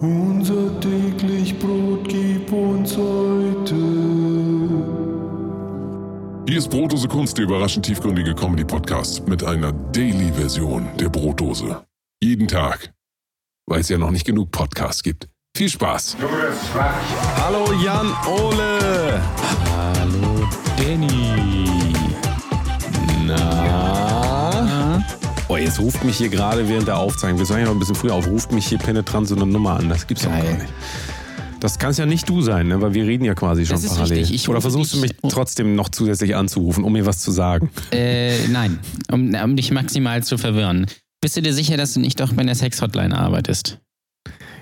Unser täglich Brot gib uns heute. Hier ist Brotdose Kunst, der überraschend tiefgründige Comedy-Podcast mit einer Daily-Version der Brotdose. Jeden Tag, weil es ja noch nicht genug Podcasts gibt. Viel Spaß! Hallo Jan Ole. Hallo Danny. Oh, jetzt ruft mich hier gerade während der Aufzeichnung, wir sagen ja noch ein bisschen früher auf, ruft mich hier penetrant so eine Nummer an. Das gibt's doch gar Geil. nicht. Das kann es ja nicht du sein, ne? weil wir reden ja quasi schon Das ist parallel. Oder versuchst du mich oh. trotzdem noch zusätzlich anzurufen, um mir was zu sagen? Äh, nein, um, um dich maximal zu verwirren. Bist du dir sicher, dass du nicht doch bei der Sex-Hotline arbeitest?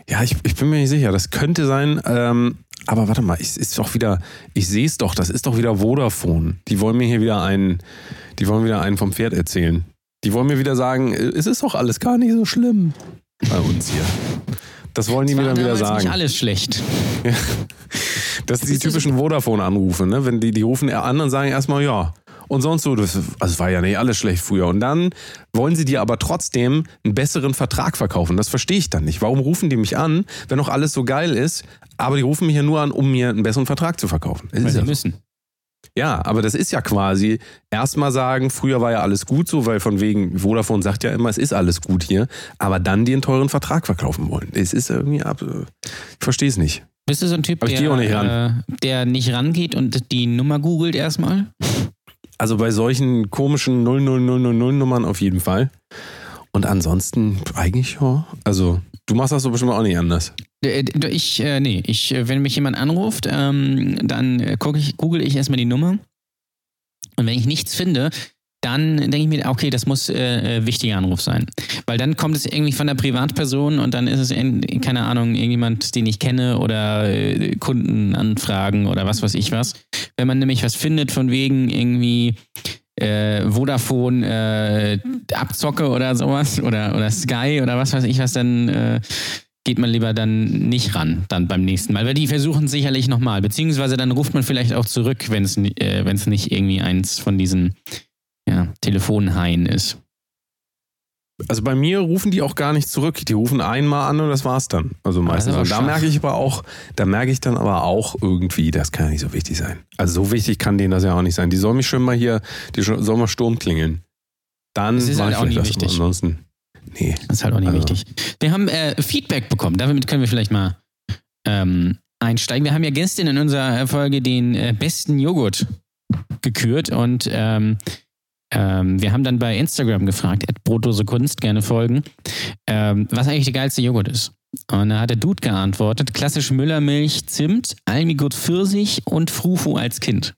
Ja, ich, ich bin mir nicht sicher. Das könnte sein. Ähm, aber warte mal, es ist doch wieder, ich sehe es doch, das ist doch wieder Vodafone. Die wollen mir hier wieder einen, die wollen wieder einen vom Pferd erzählen. Die wollen mir wieder sagen, es ist doch alles gar nicht so schlimm bei uns hier. Das wollen die mir dann wieder sagen. nicht alles schlecht. Das sind die typischen Vodafone-Anrufe, ne? Wenn die, die rufen an und sagen erstmal ja. Und sonst so, das also war ja nicht alles schlecht früher. Und dann wollen sie dir aber trotzdem einen besseren Vertrag verkaufen. Das verstehe ich dann nicht. Warum rufen die mich an, wenn doch alles so geil ist, aber die rufen mich ja nur an, um mir einen besseren Vertrag zu verkaufen. Das Weil ist sie ja, müssen. Ja, aber das ist ja quasi erstmal sagen, früher war ja alles gut so, weil von wegen Vodafone sagt ja immer, es ist alles gut hier, aber dann einen teuren Vertrag verkaufen wollen. Es ist irgendwie ab. Ich verstehe es nicht. Bist du so ein Typ, der, nicht ran. Äh, der nicht rangeht und die Nummer googelt erstmal? Also bei solchen komischen 00000 Nummern auf jeden Fall. Und ansonsten eigentlich ja. Also du machst das so bestimmt auch nicht anders. Äh, Ich, äh, nee, ich, äh, wenn mich jemand anruft, ähm, dann äh, guck ich, google ich erstmal die Nummer. Und wenn ich nichts finde, dann denke ich mir, okay, das muss äh, wichtiger Anruf sein. Weil dann kommt es irgendwie von der Privatperson und dann ist es, in, keine Ahnung, irgendjemand, den ich kenne oder äh, Kundenanfragen oder was weiß ich was. Wenn man nämlich was findet von wegen irgendwie äh, Vodafone äh, Abzocke oder sowas oder, oder Sky oder was weiß ich was, dann äh, geht man lieber dann nicht ran, dann beim nächsten Mal. Weil die versuchen sicherlich nochmal. Beziehungsweise dann ruft man vielleicht auch zurück, wenn es äh, nicht irgendwie eins von diesen ja, Telefonhaien ist. Also bei mir rufen die auch gar nicht zurück. Die rufen einmal an und das war's dann. Also meistens. aber Und da merke ich aber auch, da merke ich dann aber auch irgendwie, das kann ja nicht so wichtig sein. Also so wichtig kann denen das ja auch nicht sein. Die sollen mich schon mal hier, die sollen mal Sturm klingeln. Dann Das ist halt ich auch vielleicht das. wichtig. Ansonsten, nee. Das ist halt auch nicht Also. wichtig. Wir haben äh, Feedback bekommen. Damit können wir vielleicht mal ähm, einsteigen. Wir haben ja gestern in unserer Folge den äh, besten Joghurt gekürt und ähm, ähm, wir haben dann bei Instagram gefragt, at Brotdose Kunst, gerne folgen, ähm, was eigentlich der geilste Joghurt ist. Und da hat der Dude geantwortet, klassisch Müllermilch, Zimt, Almigut Pfirsich und Frufu als Kind.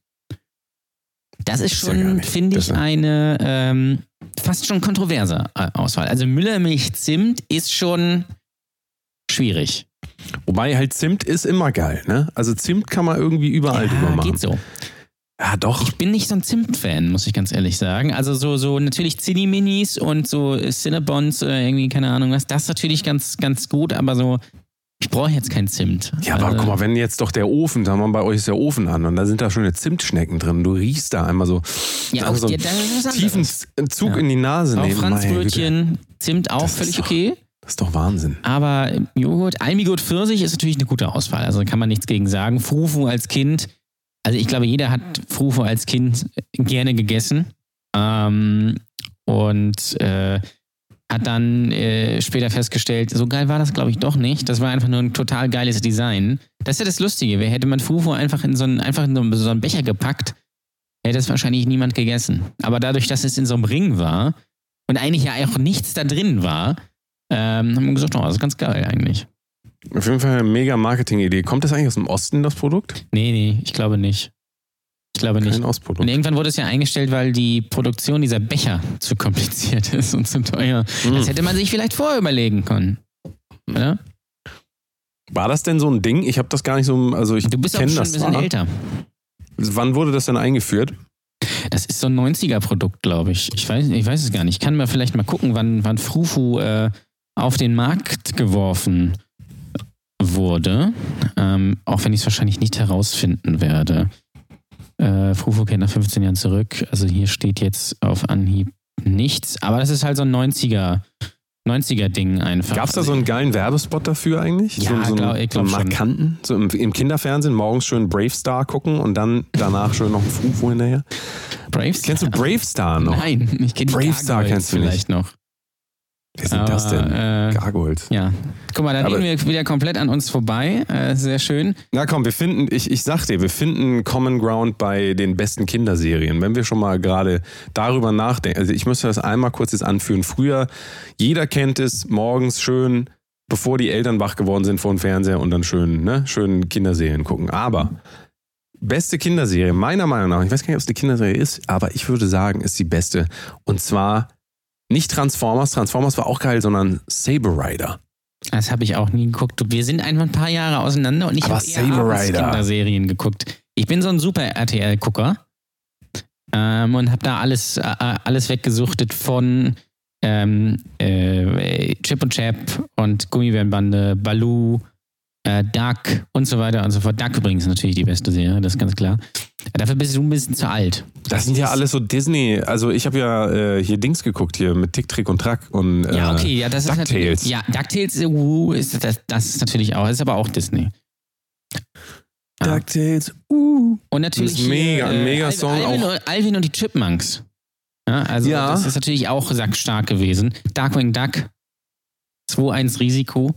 Das ist ja schon, nicht- finde ich, eine ähm, fast schon kontroverse äh, Auswahl. Also Müllermilch Zimt ist schon schwierig. Wobei halt Zimt ist immer geil, ne? Also Zimt kann man irgendwie überall drüber ja, machen. geht so. Ja, doch. Ich bin nicht so ein Zimt-Fan, muss ich ganz ehrlich sagen. Also so, so natürlich Zinni-Minis und so Cinnabons oder irgendwie, keine Ahnung was, das ist natürlich ganz, ganz gut, aber so, ich brauche jetzt kein Zimt. Ja, aber Also, guck mal, wenn jetzt doch der Ofen, sagen wir mal, bei euch ist der Ofen an und da sind da schon Schnecken drin, du riechst da einmal so, ja, auch, so ja, tiefen. Zug Ja. in die Nase Auch nehmen. Güte. Franzbrötchen, Zimt auch Das völlig doch- okay. Das ist doch Wahnsinn. Aber Joghurt, Almigut Pfirsich ist natürlich eine gute Auswahl. Also kann man nichts gegen sagen. Frufu als Kind, also ich glaube, jeder hat Frufu als Kind gerne gegessen. Ähm, und äh, hat dann äh, später festgestellt, so geil war das, glaube ich, doch nicht. Das war einfach nur ein total geiles Design. Das ist ja das Lustige. Wer hätte man Frufu einfach in so einen, einfach in so einen Becher gepackt, hätte es wahrscheinlich niemand gegessen. Aber dadurch, dass es in so einem Ring war und eigentlich ja auch nichts da drin war, ähm, haben wir gesagt, oh, das ist ganz geil eigentlich. Auf jeden Fall eine mega Marketing-Idee. Kommt das eigentlich aus dem Osten, das Produkt? Nee, nee, ich glaube nicht. Ich glaube nicht. Kein Und irgendwann wurde es ja eingestellt, weil die Produktion dieser Becher zu kompliziert ist und zu teuer. Hm. Das hätte man sich vielleicht vorher überlegen können. Oder? War das denn so ein Ding? Ich habe das gar nicht so, also ich Du bist auch schon ein das bisschen zwar. älter. Wann wurde das denn eingeführt? Das ist so ein 90er-Produkt, glaube ich. Ich weiß, ich weiß es gar nicht. Ich kann mal vielleicht mal gucken, wann, wann Frufu äh, auf den Markt geworfen wurde. Ähm, auch wenn ich es wahrscheinlich nicht herausfinden werde. Äh, Frufu kennt nach 15 Jahren zurück. Also hier steht jetzt auf Anhieb nichts. Aber das ist halt so ein 90er 90er-Ding einfach. Gab es da so einen geilen Werbespot dafür eigentlich? Ja, so, so, glaub- einen- ich so einen markanten? So im, im Kinderfernsehen morgens schön Brave Star gucken und dann danach schön noch ein Fufo hinterher. Braves? Kennst du Brave Star noch? Nein, ich kenne die Brave Star kennst du nicht. vielleicht noch. Wer sind das Aber, denn? äh, Gargoyles. Ja. Guck mal, dann Aber- gehen wir wieder komplett an uns vorbei. Äh, sehr schön. Na komm, wir finden, ich, ich sag dir, wir finden Common Ground bei den besten Kinderserien. Wenn wir schon mal gerade darüber nachdenken, also ich müsste das einmal kurz jetzt anführen. Früher, jeder kennt es, morgens schön, bevor die Eltern wach geworden sind vor dem Fernseher und dann schön, ne, schön Kinderserien gucken. Aber beste Kinderserie, meiner Meinung nach, ich weiß gar nicht, ob es eine Kinderserie ist, aber ich würde sagen, ist die beste. Und zwar nicht Transformers, Transformers war auch geil, sondern Saber Rider. Das habe ich auch nie geguckt. Wir sind einfach ein paar Jahre auseinander und ich habe Saber Rider. Kinderserien geguckt. Ich bin so ein super RTL-Gucker ähm, und habe da alles, äh, alles weggesuchtet von ähm, äh, Chip und Chap und Gummibärenbande, Baloo, äh, Duck und so weiter und so fort. Duck übrigens natürlich die beste Serie, das ist ganz klar. Dafür bist du ein bisschen zu alt. Das sind ja alles so Disney. Also ich habe ja äh, hier Dings geguckt hier mit Tick, Trick und Track und äh, Ja, okay, ja, das ist DuckTales. Ja, DuckTales, uh, ist, das, das ist natürlich auch, das ist aber auch Disney. Ja. DuckTales. Uh. Und natürlich. Das ist mega- ein Megasong Alvin, auch. und, Alvin und die Chipmunks. Ja, also Ja. das ist natürlich auch sackstark gewesen. Darkwing Duck. 2-1 Risiko.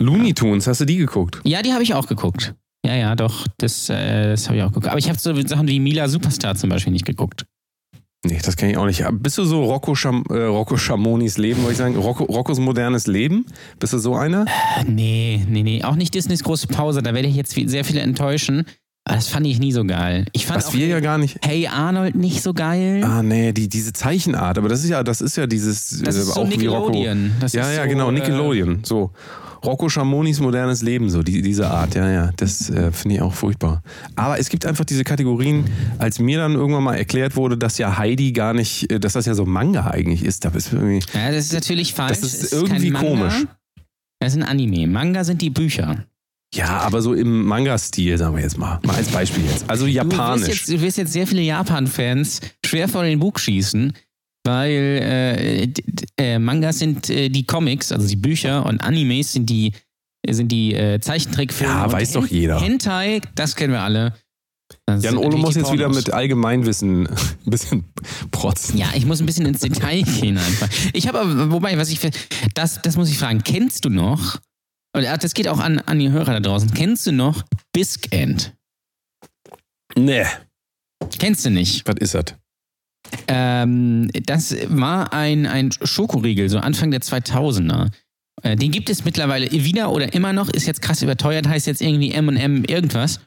Looney Tunes, hast du die geguckt? Ja, die habe ich auch geguckt. Ja, ja, doch, das, äh, das habe ich auch geguckt. Aber ich habe so Sachen wie Mila Superstar zum Beispiel nicht geguckt. Nee, das kenne ich auch nicht. Bist du so Rocco, Scham äh, Rocco Schamonis Leben, wollte ich sagen? Rocco, Roccos modernes Leben? Bist du so einer? Äh, Nee, nee, nee. Auch nicht Disneys große Pause. Da werde ich jetzt sehr viele enttäuschen. Aber das fand ich nie so geil. Ich fand Was auch wir ja gar nicht. Hey Arnold nicht so geil. Ah, nee, die, diese Zeichenart. Aber das ist ja, das ist ja dieses. das äh, ist so auch wie Rocco. Nickelodeon. Das Ja, ist ja, so, genau, äh, Nickelodeon. So. Rocco Schamonis modernes Leben, so die, diese Art, ja, ja, das äh, finde ich auch furchtbar. Aber es gibt einfach diese Kategorien, als mir dann irgendwann mal erklärt wurde, dass ja Heidi gar nicht, äh, dass das ja so Manga eigentlich ist, da bist du irgendwie. Ja, das ist natürlich falsch. Das ist Es irgendwie komisch. Das ist ein Anime. Manga sind die Bücher. Ja, aber so im Manga-Stil, sagen wir jetzt mal. Mal als Beispiel jetzt. Also Du wirst, japanisch. jetzt, du wirst jetzt sehr viele Japan-Fans schwer vor den Bug schießen, weil äh, äh, Mangas sind äh, die Comics, also die Bücher, und Animes sind die, sind die äh, Zeichentrickfilme. Ja, weiß doch jeder. Hentai, das kennen wir alle. Das Jan Olo muss jetzt wieder mit Allgemeinwissen ein bisschen protzen. Ja, ich muss ein bisschen ins Detail gehen einfach. Ich habe aber, wobei, was ich, das, das muss ich fragen, kennst du noch, oder das geht auch an, an die Hörer da draußen, kennst du noch Bisc End? Nee. Kennst du nicht? Was ist das? Ähm, das war ein, ein Schokoriegel, so Anfang der 2000er. Äh, Den gibt es mittlerweile wieder oder immer noch, ist jetzt krass überteuert, heißt jetzt irgendwie M&M irgendwas.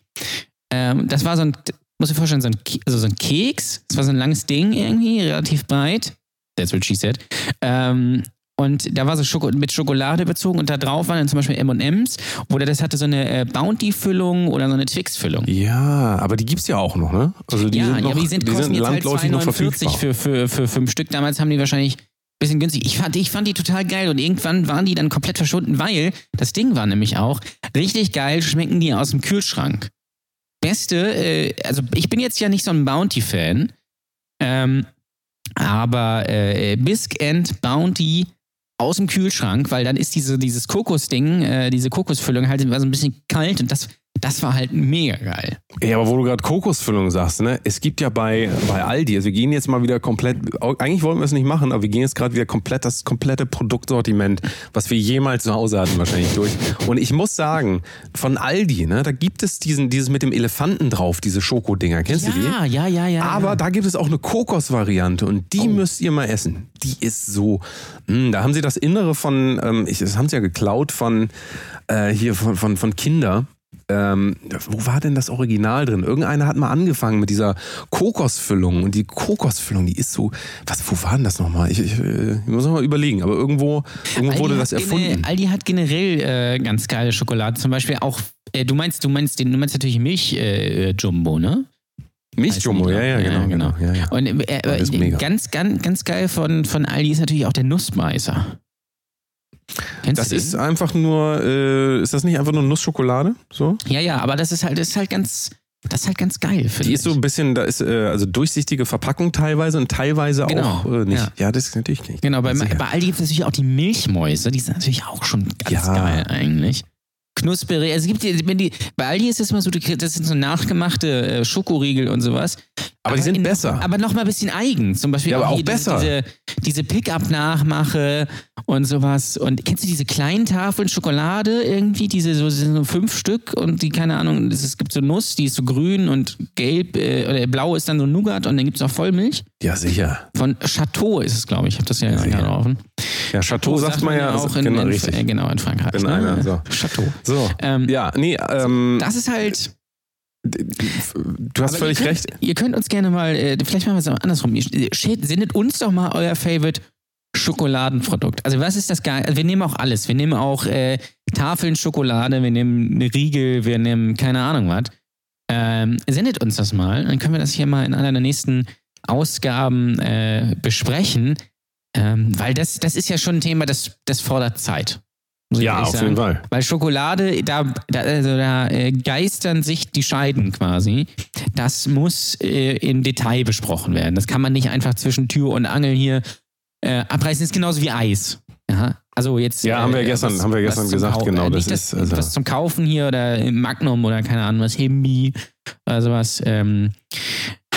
Ähm, das war so ein, muss ich vorstellen, so ein, also so ein Keks. Das war so ein langes Ding irgendwie, relativ breit. That's what she said. Ähm, und da war so Schoko mit Schokolade bezogen und da drauf waren dann zum Beispiel M&M's oder das hatte so eine äh, Bounty-Füllung oder so eine Twix-Füllung. Ja, aber die gibt's ja auch noch, ne? Also die ja, sind noch, ja, aber die sind, die kosten sind jetzt halt landläufig noch 2,49 verfügbar. für, für, für fünf Stück. Damals haben die wahrscheinlich ein bisschen günstig. Ich fand, ich fand die total geil und irgendwann waren die dann komplett verschwunden, weil das Ding war nämlich auch richtig geil, schmecken die aus dem Kühlschrank. Beste, äh, also ich bin jetzt ja nicht so ein Bounty-Fan, ähm, aber äh, Bisc and Bounty aus dem Kühlschrank, weil dann ist diese, dieses Kokosding, äh, diese Kokosfüllung halt so ein bisschen kalt und das, das war halt mega geil. Ja, aber wo du gerade Kokosfüllung sagst, ne? Es gibt ja bei, bei Aldi, also wir gehen jetzt mal wieder komplett, eigentlich wollten wir es nicht machen, aber wir gehen jetzt gerade wieder komplett das komplette Produktsortiment, was wir jemals zu Hause hatten, wahrscheinlich durch. Und ich muss sagen, von Aldi, ne, da gibt es diesen, dieses mit dem Elefanten drauf, diese Schokodinger. Kennst du die? Ja, ja, ja, ja. Aber ja. da gibt es auch eine Kokosvariante und die müsst ihr mal essen. Die ist so. Mh, da haben sie das Innere von, ähm, ich, das haben sie ja geklaut von äh, hier von, von, von Kinder. Ähm, wo war denn das Original drin? Irgendeiner hat mal angefangen mit dieser Kokosfüllung und die Kokosfüllung, die ist so. Was, wo war denn das nochmal? Ich, ich, äh, ich muss noch mal überlegen, aber irgendwo, irgendwo wurde das erfunden. Aldi hat generell äh, ganz geile Schokolade. Zum Beispiel auch, äh, du meinst, du meinst den, du meinst natürlich Milch äh, Jumbo, ne? Milchjumbo, ja, ja, genau. Ja, genau. Ja, ja. Und äh, äh, ganz, ganz, ganz geil von, von Aldi ist natürlich auch der Nussbeißer. Kennst Das ist einfach nur, äh, ist das nicht einfach nur Nussschokolade? So? Ja, ja, aber das ist halt, das ist halt ganz, Das ist halt ganz geil, Die ist so ein bisschen, da ist äh, also durchsichtige Verpackung teilweise und teilweise Genau, auch äh, nicht. ja. Ja. das ist natürlich nicht. Genau, bei, bei Aldi gibt es natürlich auch die Milchmäuse, die sind natürlich auch schon ganz Ja. geil eigentlich. Knusperig, also es gibt die, wenn die, bei Aldi ist es immer so, das sind so nachgemachte äh, Schokoriegel und sowas. Aber die sind besser. Aber noch mal ein bisschen eigen. Zum Beispiel Ja, aber auch hier besser. Diese, diese Pickup-Nachmache und sowas. Und kennst du diese kleinen Tafeln Schokolade irgendwie? Diese so, sind so fünf Stück und die, keine Ahnung, es gibt so Nuss, die ist so grün und gelb, äh, oder blau ist dann so Nougat und dann gibt es auch Vollmilch. Ja, sicher. Von Chateau ist es, glaube ich. Ich habe das ja, Ja, gerade offen. Ja, Chateau sagt man ja auch in, genau, in, richtig. äh, genau in Frankreich. In ne? einer, so. Chateau. So. Ähm, Ja, nee, ähm, Das ist halt. du hast völlig ihr könnt, recht. Ihr könnt uns gerne mal, äh, vielleicht machen wir es auch andersrum. Sendet uns doch mal euer Favorite Schokoladenprodukt. Also was ist das geil? Also wir nehmen auch alles. Wir nehmen auch äh, Tafeln Schokolade, wir nehmen eine Riegel, wir nehmen keine Ahnung was. Ähm, sendet uns das mal, dann können wir das hier mal in einer der nächsten Ausgaben äh, besprechen. Ähm, weil das, das ist ja schon ein Thema, das, das fordert Zeit. Ja, auf sagen. jeden Fall. Weil Schokolade, da, da, also da äh, geistern sich die Scheiden quasi. Das muss äh, im Detail besprochen werden. Das kann man nicht einfach zwischen Tür und Angel hier äh, abreißen. Das ist genauso wie Eis. Ja, also jetzt. Ja, haben wir gestern- haben wir gestern gesagt, Kau- genau, Äh, das nicht ist, also- was zum Kaufen hier oder Magnum oder keine Ahnung was, Himbi oder sowas. Ähm,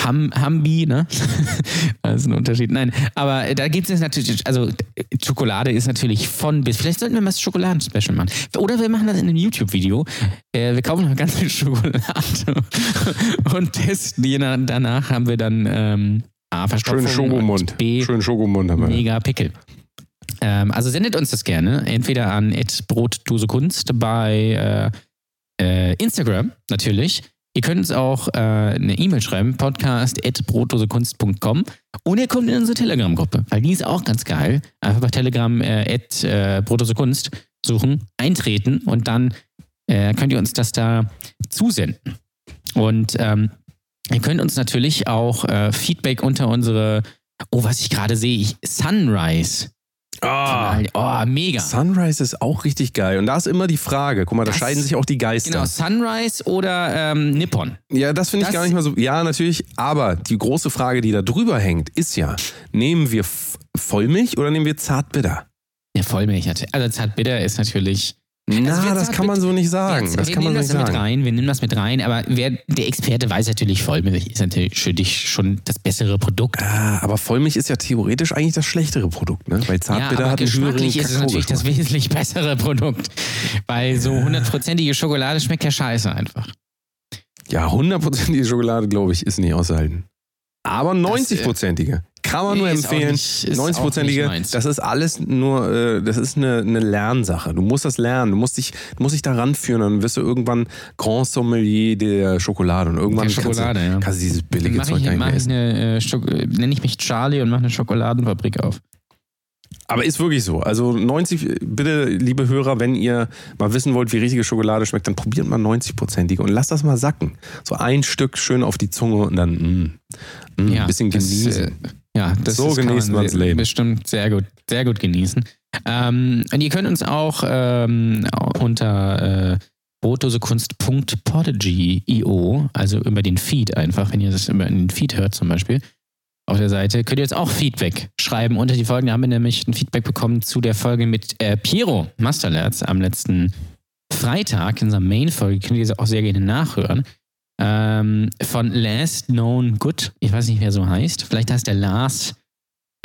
Ham, Hambi, ne? das ist ein Unterschied. Nein, aber da gibt es natürlich, also Schokolade ist natürlich von bis. Vielleicht sollten wir mal das Schokoladen-Special machen. Oder wir machen das in einem YouTube-Video. Äh, wir kaufen noch ganz viel Schokolade und testen nach- Danach haben wir dann ähm, A, Verstopfung Schönen Schokomund. und B, Schönen Schokomund haben wir. mega Pickel. Ähm, also sendet uns das gerne, entweder an brotdosekunst bei äh, äh, Instagram natürlich. Ihr könnt uns auch äh, eine E-Mail schreiben, podcast.brotdosekunst.com und ihr kommt in unsere Telegram-Gruppe, weil die ist auch ganz geil. Einfach bei Telegram äh, at, äh, brotdosekunst suchen, eintreten und dann äh, könnt ihr uns das da zusenden. Und ähm, ihr könnt uns natürlich auch äh, Feedback unter unsere, oh, was ich gerade sehe, ich, Sunrise. Ah, Oh, mega. Sunrise ist auch richtig geil. Und da ist immer die Frage, guck mal, da Das- scheiden sich auch die Geister. Genau, Sunrise oder ähm, Nippon. Ja, das finde ich gar nicht mal so. Ja, natürlich. Aber die große Frage, die da drüber hängt, ist ja: Nehmen wir Vollmilch oder nehmen wir Zartbitter? Ja, Vollmilch. hat- Also Zartbitter ist natürlich. Na, wir das kann man so nicht sagen. Jetzt, das wir kann man nehmen so das nicht mit sagen. rein, wir nehmen das mit rein, aber wer, der Experte weiß natürlich, Vollmilch ist natürlich für dich schon das bessere Produkt. Ah, aber Vollmilch ist ja theoretisch eigentlich das schlechtere Produkt, ne? Weil Ja, Zartbitter aber hat einen geschmacklich ist es natürlich das wesentlich bessere Produkt. Weil so hundertprozentige Schokolade schmeckt ja scheiße einfach. Ja, hundertprozentige Schokolade, glaube ich, ist nicht auszuhalten. Aber 90-prozentige kann man nur Nee, auch empfehlen. nicht- ist auch 90-prozentige, nicht meins. das ist alles nur, äh, das ist eine, eine Lernsache. Du musst das lernen. Du musst dich, du musst dich da ranführen. Dann wirst du irgendwann Grand Sommelier der Schokolade. Und irgendwann Der Schokolade, kannst, du, ja. kannst du dieses billige Zeug ich, gar nicht mehr essen. eine, äh, nenne ich mich Charlie und mache eine Schokoladenfabrik auf. Aber ist wirklich so. Also 90, bitte, liebe Hörer, wenn ihr mal wissen wollt, wie richtige Schokolade schmeckt, dann probiert mal 90-prozentige und lasst das mal sacken. So ein Stück schön auf die Zunge und dann mm, mm, ein bisschen das, genießen. äh, ja, das So das kann genießt man sehr- Leben. Bestimmt sehr gut, sehr gut genießen. Ähm, und ihr könnt uns auch ähm, unter äh, brotdosekunst.podigy.io, also über den Feed einfach, wenn ihr das über den Feed hört zum Beispiel, auf der Seite, könnt ihr jetzt auch Feedback schreiben unter die Folgen. Da haben wir nämlich ein Feedback bekommen zu der Folge mit äh, Piero Masterlerz am letzten Freitag in unserer Main-Folge. Könnt ihr diese auch sehr gerne nachhören. Ähm, von Last Known Good. Ich weiß nicht, wer so heißt. Vielleicht heißt der Lars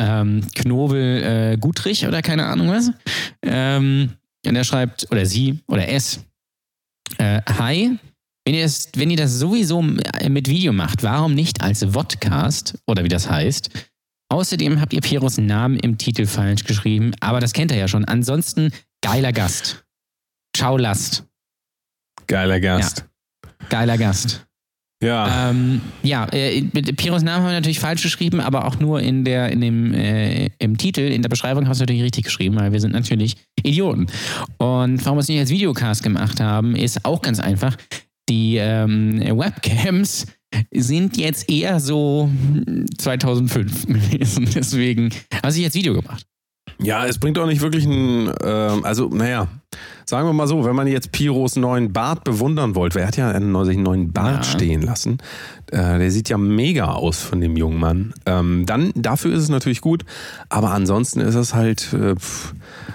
ähm, Knobel äh, Gutrich oder keine Ahnung was. Ähm, und er schreibt, oder sie, oder es. Äh, Hi, wenn ihr, das, wenn ihr das sowieso mit Video macht, warum nicht als Vodcast oder wie das heißt? Außerdem habt ihr Pieros Namen im Titel falsch geschrieben, aber das kennt er ja schon. Ansonsten geiler Gast. Ciao Last. Geiler Gast. Geiler Gast. Ja. Ähm, ja, äh, mit Piros Namen haben wir natürlich falsch geschrieben, aber auch nur in der, in dem, äh, im Titel, in der Beschreibung hast du natürlich richtig geschrieben, weil wir sind natürlich Idioten. Und warum wir es nicht als Videocast gemacht haben, ist auch ganz einfach. Die ähm, Webcams sind jetzt eher so 2005 gewesen. Deswegen habe ich jetzt Video gemacht. Ja, es bringt auch nicht wirklich ein, ähm, also naja, sagen wir mal so, wenn man jetzt Piros neuen Bart bewundern wollte, wer hat ja einen, sich einen neuen Bart Ja. stehen lassen, äh, der sieht ja mega aus von dem jungen Mann. Ähm, dann, dafür ist es natürlich gut, aber ansonsten ist es halt, äh, pff,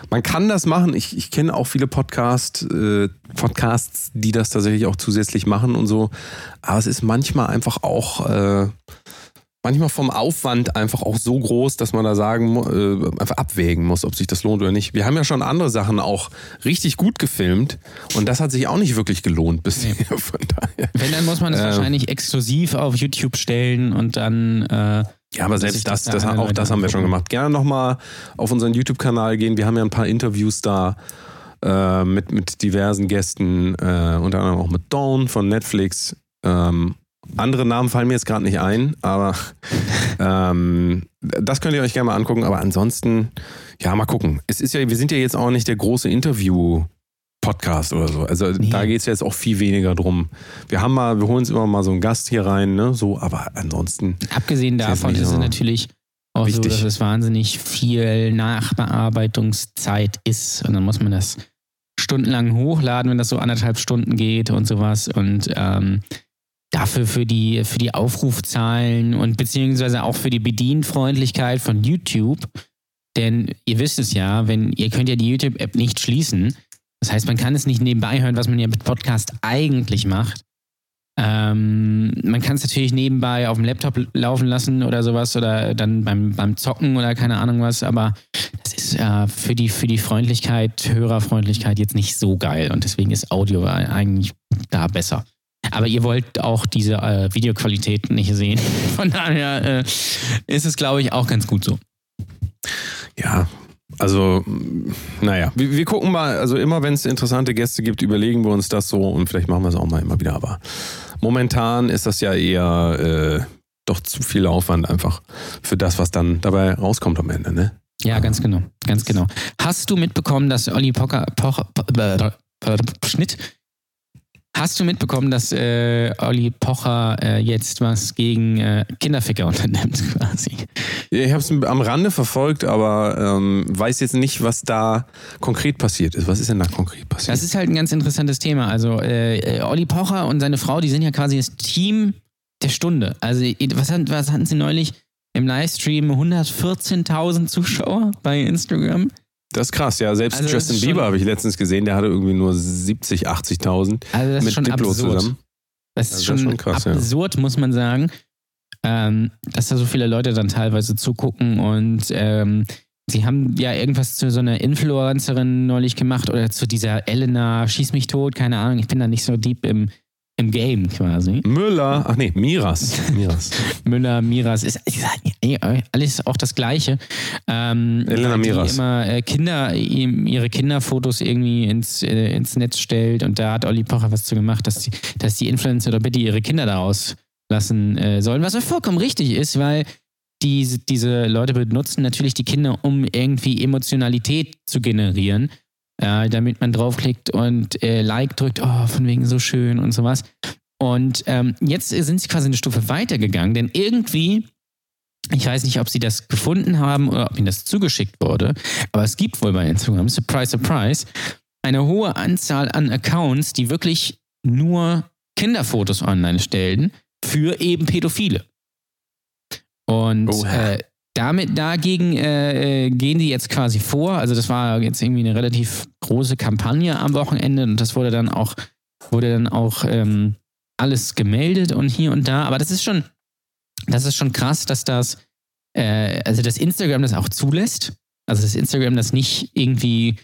man kann das machen. Ich, ich kenne auch viele Podcast, äh, Podcasts, die das tatsächlich auch zusätzlich machen und so, aber es ist manchmal einfach auch... Äh, manchmal vom Aufwand einfach auch so groß, dass man da sagen, äh, einfach abwägen muss, ob sich das lohnt oder nicht. Wir haben ja schon andere Sachen auch richtig gut gefilmt und das hat sich auch nicht wirklich gelohnt bisher. Von daher. Wenn, dann muss man es Ähm. wahrscheinlich exklusiv auf YouTube stellen und dann. Ja, aber selbst das, das das, auch das haben wir schon gemacht. Gerne nochmal auf unseren YouTube-Kanal gehen. Wir haben ja ein paar Interviews da äh, mit, mit diversen Gästen, äh, unter anderem auch mit Dawn von Netflix. Ähm, andere Namen fallen mir jetzt gerade nicht ein, aber ähm, das könnt ihr euch gerne mal angucken. Aber ansonsten, ja, mal gucken. Es ist ja, wir sind ja jetzt auch nicht der große Interview-Podcast oder so. Also Nee. da geht es jetzt auch viel weniger drum. Wir haben mal, wir holen uns immer mal so einen Gast hier rein, ne? So, aber ansonsten. abgesehen davon ist es natürlich auch wichtig. so, dass es wahnsinnig viel Nachbearbeitungszeit ist. Und dann muss man das stundenlang hochladen, wenn das so anderthalb Stunden geht und sowas. Und ähm, dafür für die, für die Aufrufzahlen und beziehungsweise auch für die Bedienfreundlichkeit von YouTube. Denn ihr wisst es ja, wenn ihr könnt ja die YouTube-App nicht schließen. Das heißt, man kann es nicht nebenbei hören, was man ja mit Podcast eigentlich macht. Ähm, man kann es natürlich nebenbei auf dem Laptop laufen lassen oder sowas oder dann beim, beim Zocken oder keine Ahnung was, aber das ist äh, für, die, für die Freundlichkeit, Hörerfreundlichkeit jetzt nicht so geil und deswegen ist Audio eigentlich da besser. Aber ihr wollt auch diese äh, Videoqualität nicht sehen. Von daher äh, ist es, glaube ich, auch ganz gut so. Ja, also, naja, wir, wir gucken mal, also immer wenn es interessante Gäste gibt, überlegen wir uns das so und vielleicht machen wir es auch mal immer wieder, aber momentan ist das ja eher äh, doch zu viel Aufwand einfach für das, was dann dabei rauskommt am Ende, ne? Ja, ganz genau, ganz genau. Hast du mitbekommen, dass Olli Pocher, Pocher, Schnitt, hast du mitbekommen, dass äh, Olli Pocher äh, jetzt was gegen äh, Kinderficker unternimmt quasi? Ich habe es am Rande verfolgt, aber ähm, weiß jetzt nicht, was da konkret passiert ist. Was ist denn da konkret passiert? Das ist halt ein ganz interessantes Thema. Also äh, äh, Olli Pocher und seine Frau, die sind ja quasi das Team der Stunde. Also was, hatten- was hatten sie neulich im Livestream? 114.000 Zuschauer bei Instagram. Das ist krass, ja. Selbst Also Justin Bieber habe ich letztens gesehen, der hatte irgendwie nur 70, 80.000 Also mit schon Diplo absurd. zusammen. Das ist Also schon, das ist schon krass, ja. absurd, muss man sagen, ähm, dass da so viele Leute dann teilweise zugucken und ähm, sie haben ja irgendwas zu so einer Influencerin neulich gemacht oder zu dieser Elena Schieß mich tot, keine Ahnung, ich bin da nicht so deep im, im Game quasi. Müller, ach nee, Miras. Miras. Müller, Miras, ist, ist alles auch das Gleiche. Ähm, Elena die Miras. immer äh, Kinder, ihre Kinderfotos irgendwie ins, äh, ins Netz stellt und da hat Olli Pocher was zu gemacht, dass die, dass die Influencer doch bitte ihre Kinder daraus lassen äh, sollen, was vollkommen richtig ist, weil diese, diese Leute benutzen natürlich die Kinder, um irgendwie Emotionalität zu generieren, äh, damit man draufklickt und äh, Like drückt, oh, von wegen so schön und sowas. Und ähm, jetzt sind sie quasi eine Stufe weitergegangen, denn irgendwie, ich weiß nicht, ob sie das gefunden haben oder ob ihnen das zugeschickt wurde, aber es gibt wohl bei Instagram, surprise, surprise, eine hohe Anzahl an Accounts, die wirklich nur Kinderfotos online stellen für eben Pädophile. Und äh, damit dagegen äh, äh, gehen die jetzt quasi vor. Also das war jetzt irgendwie eine relativ große Kampagne am Wochenende und das wurde dann auch wurde dann auch ähm, alles gemeldet und hier und da. Aber das ist schon das ist schon krass, dass das äh, also das Instagram das auch zulässt. Also das Instagram das nicht irgendwie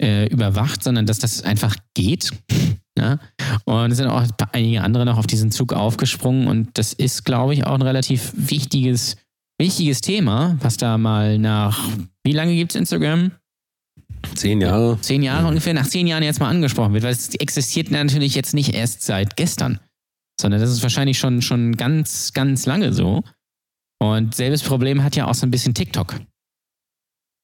äh, überwacht, sondern dass das einfach geht. Ja? Und es sind auch einige andere noch auf diesen Zug aufgesprungen und das ist, glaube ich, auch ein relativ wichtiges, wichtiges Thema, was da mal nach, wie lange gibt es Instagram? Zehn Jahre. Zehn Jahre ungefähr, nach zehn Jahren jetzt mal angesprochen wird, weil es existiert natürlich jetzt nicht erst seit gestern, sondern das ist wahrscheinlich schon, schon ganz, ganz lange so. Und selbes Problem hat ja auch so ein bisschen TikTok.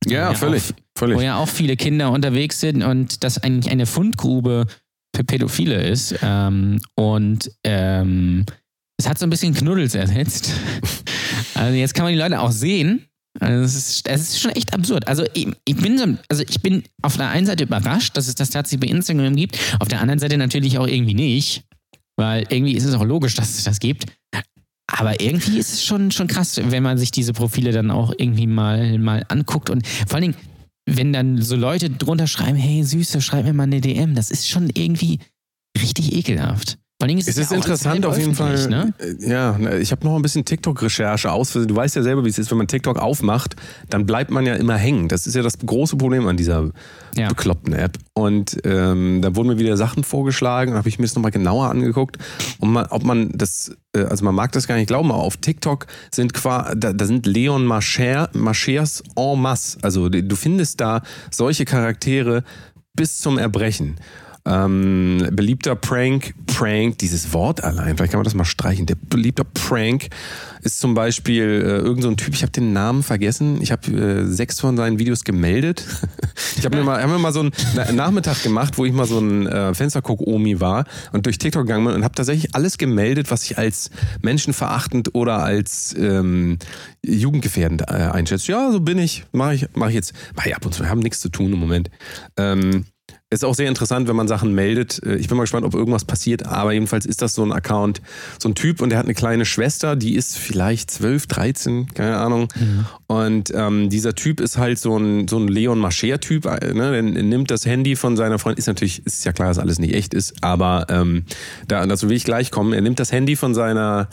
Ja, Ja, völlig. auf- völlig. wo ja auch viele Kinder unterwegs sind und das eigentlich eine Fundgrube für Pädophile ist. Ähm, und ähm, es hat so ein bisschen Knuddels ersetzt. Also jetzt kann man die Leute auch sehen. Also es ist, ist schon echt absurd. Also ich, ich bin so, also ich bin auf der einen Seite überrascht, dass es das tatsächlich bei Instagram gibt, auf der anderen Seite natürlich auch irgendwie nicht, weil irgendwie ist es auch logisch, dass es das gibt. Aber irgendwie ist es schon, schon krass, wenn man sich diese Profile dann auch irgendwie mal, mal anguckt und vor allen Dingen, wenn dann so Leute drunter schreiben, hey Süße, schreib mir mal eine DM, das ist schon irgendwie richtig ekelhaft. Vor ist Es es, ist ja interessant auf jeden Fall. Ne? Äh, Ja, ich habe noch ein bisschen TikTok-Recherche aus. Du weißt ja selber, wie es ist, wenn man TikTok aufmacht, dann bleibt man ja immer hängen. Das ist ja das große Problem an dieser Ja. bekloppten App. Und ähm, da wurden mir wieder Sachen vorgeschlagen, habe ich mir das nochmal genauer angeguckt. Und man, ob man das, äh, also man mag das gar nicht glauben, aber auf TikTok sind qua, da, da sind Leon Marcher, Marchers en masse. Also du findest da solche Charaktere bis zum Erbrechen. Ähm, beliebter Prank, Prank, dieses Wort allein, vielleicht kann man das mal streichen. Der beliebter Prank ist zum Beispiel äh, irgend so Typ, ich habe den Namen vergessen. Ich habe äh, sechs von seinen Videos gemeldet. ich habe mir mal, hab mir mal so einen Na- Nachmittag gemacht, wo ich mal so ein äh, Fensterguck-Omi war und durch TikTok gegangen bin und habe tatsächlich alles gemeldet, was ich als menschenverachtend oder als ähm, jugendgefährdend äh, einschätze. Ja, so bin ich. Mache ich, mach ich jetzt. Mach ich ab und zu. Wir haben nichts zu tun im Moment. Ähm, ist auch sehr interessant, wenn man Sachen meldet. Äh, Ich bin mal gespannt, ob irgendwas passiert. Aber jedenfalls ist das so ein Account, so ein Typ und der hat eine kleine Schwester, die ist vielleicht 12, 13, keine Ahnung. Und ähm, dieser Typ ist halt so ein, so ein Leon Mascher-Typ. äh, Ne? Der nimmt das Handy von seiner Freundin. Ist natürlich, ist ja klar, dass alles nicht echt ist. Aber ähm, da, dazu will ich gleich kommen. Er nimmt das Handy von seiner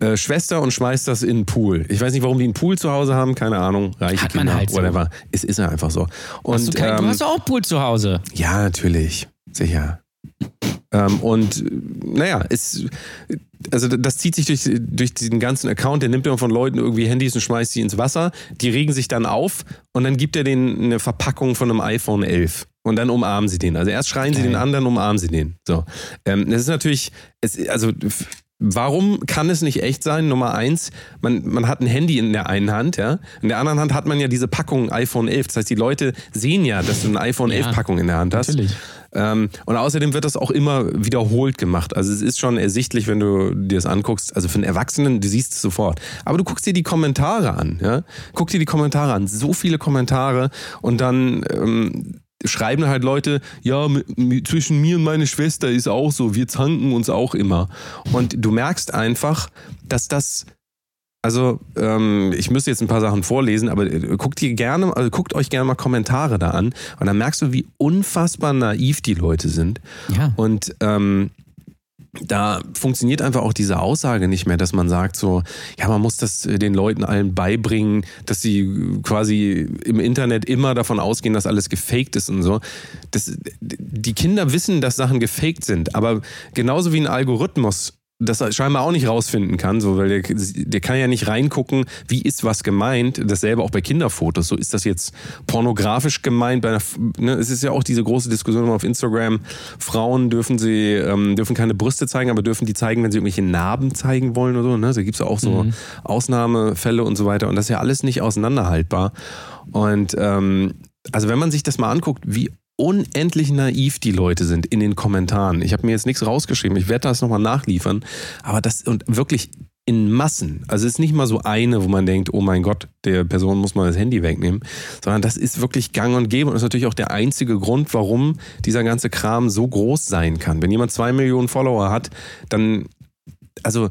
äh, Schwester und schmeißt das in den Pool. Ich weiß nicht, warum die einen Pool zu Hause haben. Keine Ahnung. Reiche Hat man Kinder, halt so. whatever. Es ist ja einfach so. Und, Hast du, kein, du ähm, hast doch auch Pool zu Hause. ja, natürlich. Sicher. Ähm, und naja, es, also das zieht sich durch, durch diesen ganzen Account. Der nimmt immer von Leuten irgendwie Handys und schmeißt sie ins Wasser. Die regen sich dann auf und dann gibt er denen eine Verpackung von einem iPhone 11. Und dann umarmen sie den. Also erst schreien sie Geil. den an, dann umarmen sie den. So. Ähm, das ist natürlich, es, also Warum kann es nicht echt sein? Nummer eins, man, man hat ein Handy in der einen Hand, ja. In der anderen Hand hat man ja diese Packung iPhone 11. Das heißt, die Leute sehen ja, dass du eine iPhone Ja, 11 Packung in der Hand hast. natürlich. Ähm, und außerdem wird das auch immer wiederholt gemacht. Also es ist schon ersichtlich, wenn du dir das anguckst. Also für einen Erwachsenen, du siehst es sofort. Aber du guckst dir die Kommentare an. Ja? Guck dir die Kommentare an. So viele Kommentare. Und dann ähm, schreiben halt Leute, ja, zwischen mir und meine Schwester ist auch so. Wir zanken uns auch immer. Und du merkst einfach, dass das also, ähm, ich müsste jetzt ein paar Sachen vorlesen, aber äh, guckt ihr gerne, also guckt euch gerne mal Kommentare da an und dann merkst du, wie unfassbar naiv die Leute sind. Ja. Und ähm, da funktioniert einfach auch diese Aussage nicht mehr, dass man sagt so, ja, man muss das äh, den Leuten allen beibringen, dass sie äh, quasi im Internet immer davon ausgehen, dass alles gefaked ist und so. Das, die Kinder wissen, dass Sachen gefaked sind, aber genauso wie ein Algorithmus das scheinbar auch nicht rausfinden kann, so, weil der, der kann ja nicht reingucken, wie ist was gemeint. Dasselbe auch bei Kinderfotos. So ist das jetzt pornografisch gemeint. Bei einer, ne, es ist ja auch diese große Diskussion immer auf Instagram. Frauen dürfen sie ähm, dürfen keine Brüste zeigen, aber dürfen die zeigen, wenn sie irgendwelche Narben zeigen wollen oder so. Ne? Da gibt's ja auch so Ausnahmefälle und so weiter. Und das ist ja alles nicht auseinanderhaltbar. Und ähm, also wenn man sich das mal anguckt, wie unendlich naiv die Leute sind in den Kommentaren. Ich habe mir jetzt nichts rausgeschrieben, ich werde das nochmal nachliefern. Aber das und wirklich in Massen. Also es ist nicht mal so eine, wo man denkt, oh mein Gott, der Person muss mal das Handy wegnehmen, sondern das ist wirklich gang und gäbe und ist natürlich auch der einzige Grund, warum dieser ganze Kram so groß sein kann. Wenn jemand zwei Millionen Follower hat, dann, also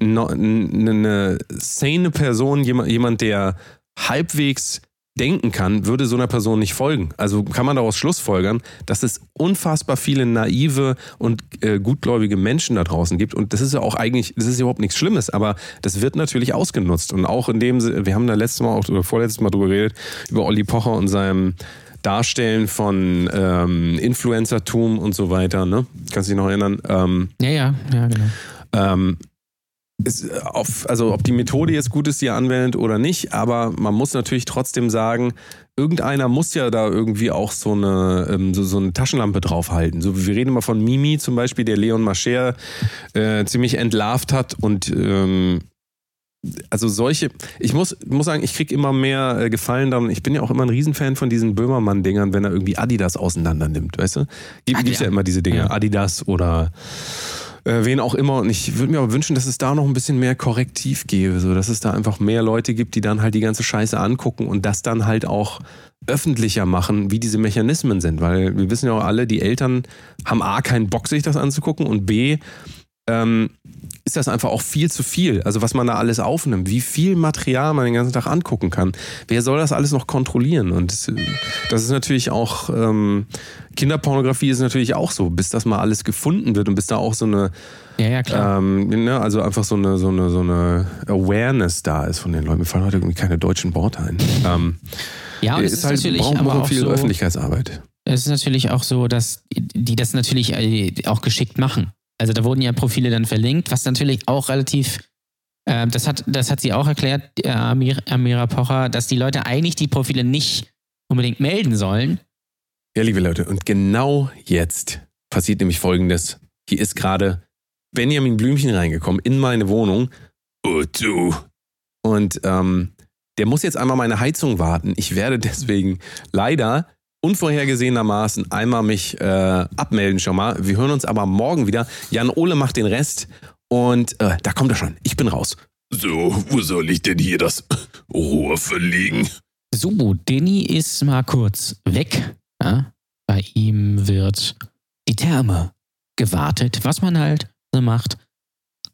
eine sane Person, jemand der halbwegs denken kann, würde so einer Person nicht folgen. Also kann man daraus schlussfolgern, dass es unfassbar viele naive und äh, gutgläubige Menschen da draußen gibt. Und das ist ja auch eigentlich, das ist überhaupt nichts Schlimmes, aber das wird natürlich ausgenutzt. Und auch in dem, wir haben da letztes Mal auch, oder vorletztes Mal drüber geredet, über Olli Pocher und seinem Darstellen von ähm, Influencertum und so weiter. Ne? Kannst du dich noch erinnern? Ähm, Ja, ja, ja, genau. ähm, ist auf, also ob die Methode jetzt gut ist, die er anwendet oder nicht, aber man muss natürlich trotzdem sagen, irgendeiner muss ja da irgendwie auch so eine, ähm, so, so eine Taschenlampe draufhalten. So, wir reden immer von Mimi zum Beispiel, der Leon Mascher äh, ziemlich entlarvt hat und ähm, also solche, ich muss, muss sagen, ich kriege immer mehr äh, Gefallen daran. Ich bin ja auch immer ein Riesenfan von diesen Böhmermann-Dingern, wenn er irgendwie Adidas auseinander nimmt, weißt du? Gibt, gibt's ja immer diese Dinge, Ja. Adidas oder äh, wen auch immer. Und ich würde mir aber wünschen, dass es da noch ein bisschen mehr Korrektiv gäbe, so dass es da einfach mehr Leute gibt, die dann halt die ganze Scheiße angucken und das dann halt auch öffentlicher machen, wie diese Mechanismen sind. Weil wir wissen ja auch alle, die Eltern haben A, keinen Bock, sich das anzugucken und B, ähm, ist das einfach auch viel zu viel. Also was man da alles aufnimmt, wie viel Material man den ganzen Tag angucken kann. Wer soll das alles noch kontrollieren? Und das, ist natürlich auch, ähm, Kinderpornografie ist natürlich auch so, bis das mal alles gefunden wird und bis da auch so eine, Ja, ja, klar. ähm, ne, also einfach so eine, so, eine, so eine Awareness da ist von den Leuten. Mir fallen heute irgendwie keine deutschen Worte ein. Ähm, ja, und es ist, natürlich braucht aber auch viel so, Öffentlichkeitsarbeit. es ist natürlich auch so, dass die das natürlich äh, auch geschickt machen. Also da wurden ja Profile dann verlinkt, was natürlich auch relativ, äh, das, hat, das hat sie auch erklärt, äh, Amir, Amira Pocher, dass die Leute eigentlich die Profile nicht unbedingt melden sollen. Ja, liebe Leute, und genau jetzt passiert nämlich Folgendes. Hier ist gerade Benjamin Blümchen reingekommen in meine Wohnung. Oh, du. Und ähm, der muss jetzt einmal meine Heizung warten. Ich werde deswegen leider unvorhergesehenermaßen einmal mich äh, abmelden schon mal. Wir hören uns aber morgen wieder. Jan Ole macht den Rest und äh, da kommt er schon. Ich bin raus. So, wo soll ich denn hier das Rohr verlegen? So, Denny ist mal kurz weg. Ja? Bei ihm wird die Therme gewartet, was man halt so macht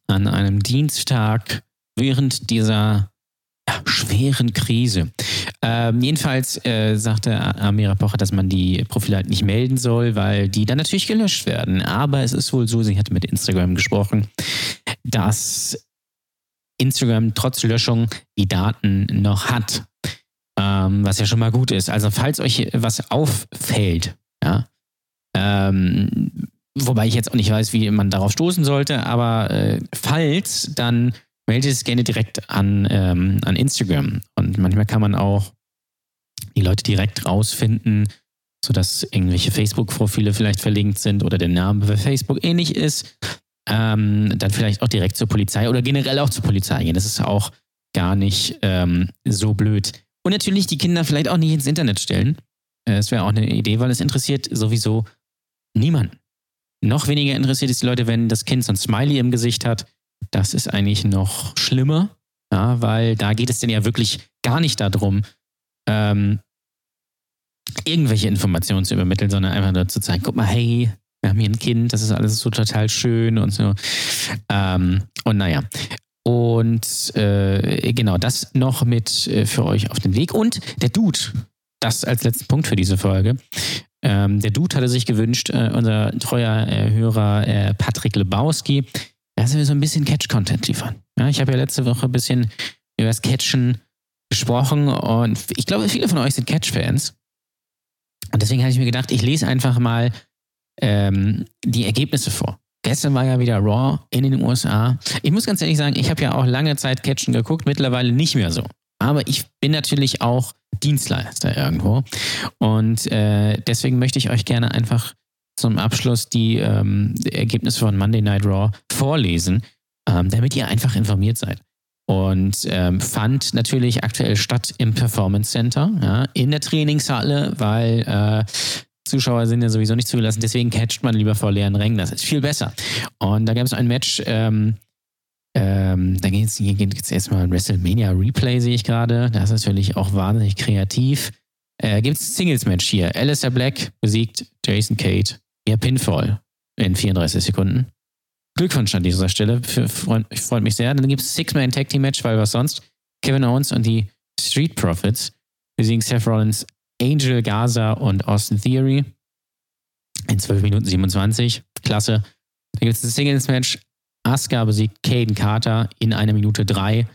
an einem Dienstag während dieser schweren Krise. Ähm, jedenfalls äh, sagte Amira Pocher, dass man die Profile halt nicht melden soll, weil die dann natürlich gelöscht werden. Aber es ist wohl so, sie hatte mit Instagram gesprochen, dass Instagram trotz Löschung die Daten noch hat. Ähm, was ja schon mal gut ist. Also falls euch was auffällt, ja, ähm, wobei ich jetzt auch nicht weiß, wie man darauf stoßen sollte, aber äh, falls, dann meldet es gerne direkt an, ähm, an Instagram. Und manchmal kann man auch die Leute direkt rausfinden, sodass irgendwelche Facebook-Profile vielleicht verlinkt sind oder der Name bei Facebook ähnlich ist. Ähm, dann vielleicht auch direkt zur Polizei oder generell auch zur Polizei gehen. Das ist auch gar nicht ähm, so blöd. Und natürlich die Kinder vielleicht auch nicht ins Internet stellen. Äh, Das wäre auch eine Idee, weil es interessiert sowieso niemanden. Noch weniger interessiert es die Leute, wenn das Kind so ein Smiley im Gesicht hat. Das ist eigentlich noch schlimmer, ja, weil da geht es denn ja wirklich gar nicht darum, ähm, irgendwelche Informationen zu übermitteln, sondern einfach nur zu zeigen, guck mal, hey, wir haben hier ein Kind, das ist alles so total schön und so. Ähm, und naja. Und äh, genau, das noch mit äh, für euch auf den Weg. Und der Dude, das als letzten Punkt für diese Folge. Ähm, der Dude hatte sich gewünscht, äh, unser treuer äh, Hörer äh, Patrick Lebowski, dass wir so ein bisschen Catch-Content liefern. Ja, ich habe ja letzte Woche ein bisschen über das Catchen gesprochen und ich glaube, viele von euch sind Catch-Fans. Und deswegen habe ich mir gedacht, ich lese einfach mal ähm, die Ergebnisse vor. Gestern war ja wieder Raw in den USA. Ich muss ganz ehrlich sagen, ich habe ja auch lange Zeit Catchen geguckt, mittlerweile nicht mehr so. Aber ich bin natürlich auch Dienstleister irgendwo. Und äh, deswegen möchte ich euch gerne einfach zum Abschluss die, ähm, Ergebnisse von Monday Night Raw vorlesen, ähm, damit ihr einfach informiert seid. Und ähm, fand natürlich aktuell statt im Performance Center, ja, in der Trainingshalle, weil äh, Zuschauer sind ja sowieso nicht zugelassen, deswegen catcht man lieber vor leeren Rängen. Das ist viel besser. Und da gab es ein Match, ähm, ähm, da geht es erstmal ein WrestleMania Replay, sehe ich gerade. Das ist natürlich auch wahnsinnig kreativ. Äh, Gibt es ein Singles-Match hier. Alistair Black besiegt Jason Cade. Ja, Pinfall in 34 Sekunden. Glückwunsch an dieser Stelle. Für, freut, freut mich sehr. Dann gibt es Six-Man Tag Team Match, weil was sonst? Kevin Owens und die Street Profits besiegen Seth Rollins, Angel Gaza und Austin Theory in 12 Minuten 27. Klasse. Dann gibt es ein Singles-Match. Asuka besiegt Caden Carter in einer Minute drei.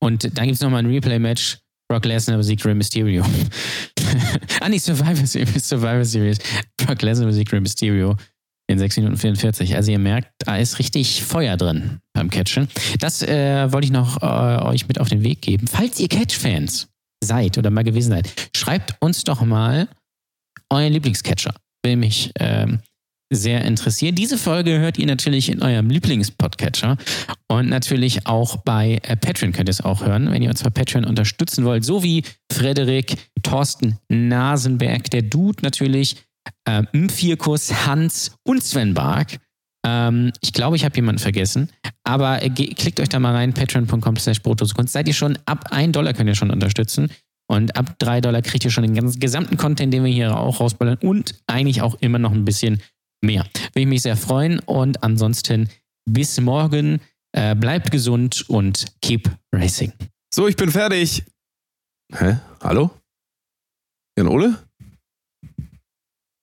Und dann gibt es nochmal ein Replay-Match. Brock Lesnar besiegt Rey Mysterio. ah, nicht Survivor Series. Survivor Series. Brock Lesnar besiegt Rey Mysterio in 6 Minuten 44. Also ihr merkt, da ist richtig Feuer drin beim Catchen. Das äh, wollte ich noch äh, euch mit auf den Weg geben. Falls ihr Catch-Fans seid oder mal gewesen seid, schreibt uns doch mal euren Lieblingscatcher. Will mich ähm, sehr interessieren. Diese Folge hört ihr natürlich in eurem Lieblingspodcatcher und natürlich auch bei äh, Patreon könnt ihr es auch hören, wenn ihr uns bei Patreon unterstützen wollt, so wie Frederik, Thorsten Nasenberg, der Dude natürlich, äh, Vierkus, Hans und Sven Bark. Ähm, ich glaube, ich habe jemanden vergessen. Aber äh, klickt euch da mal rein, patreon.com slash Kunst. Seid ihr schon, ab 1 Dollar könnt ihr schon unterstützen. Und ab 3 Dollar kriegt ihr schon den ganzen gesamten Content, den wir hier auch rausballern. Und eigentlich auch immer noch ein bisschen mehr. Würde ich mich sehr freuen. Und ansonsten bis morgen. Äh, bleibt gesund und keep racing. So, ich bin fertig. Hä? Hallo? Jan Ole?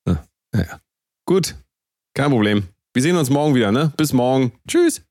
Ah, ja. Gut, kein Problem. Wir sehen uns morgen wieder, ne? Bis morgen. Tschüss.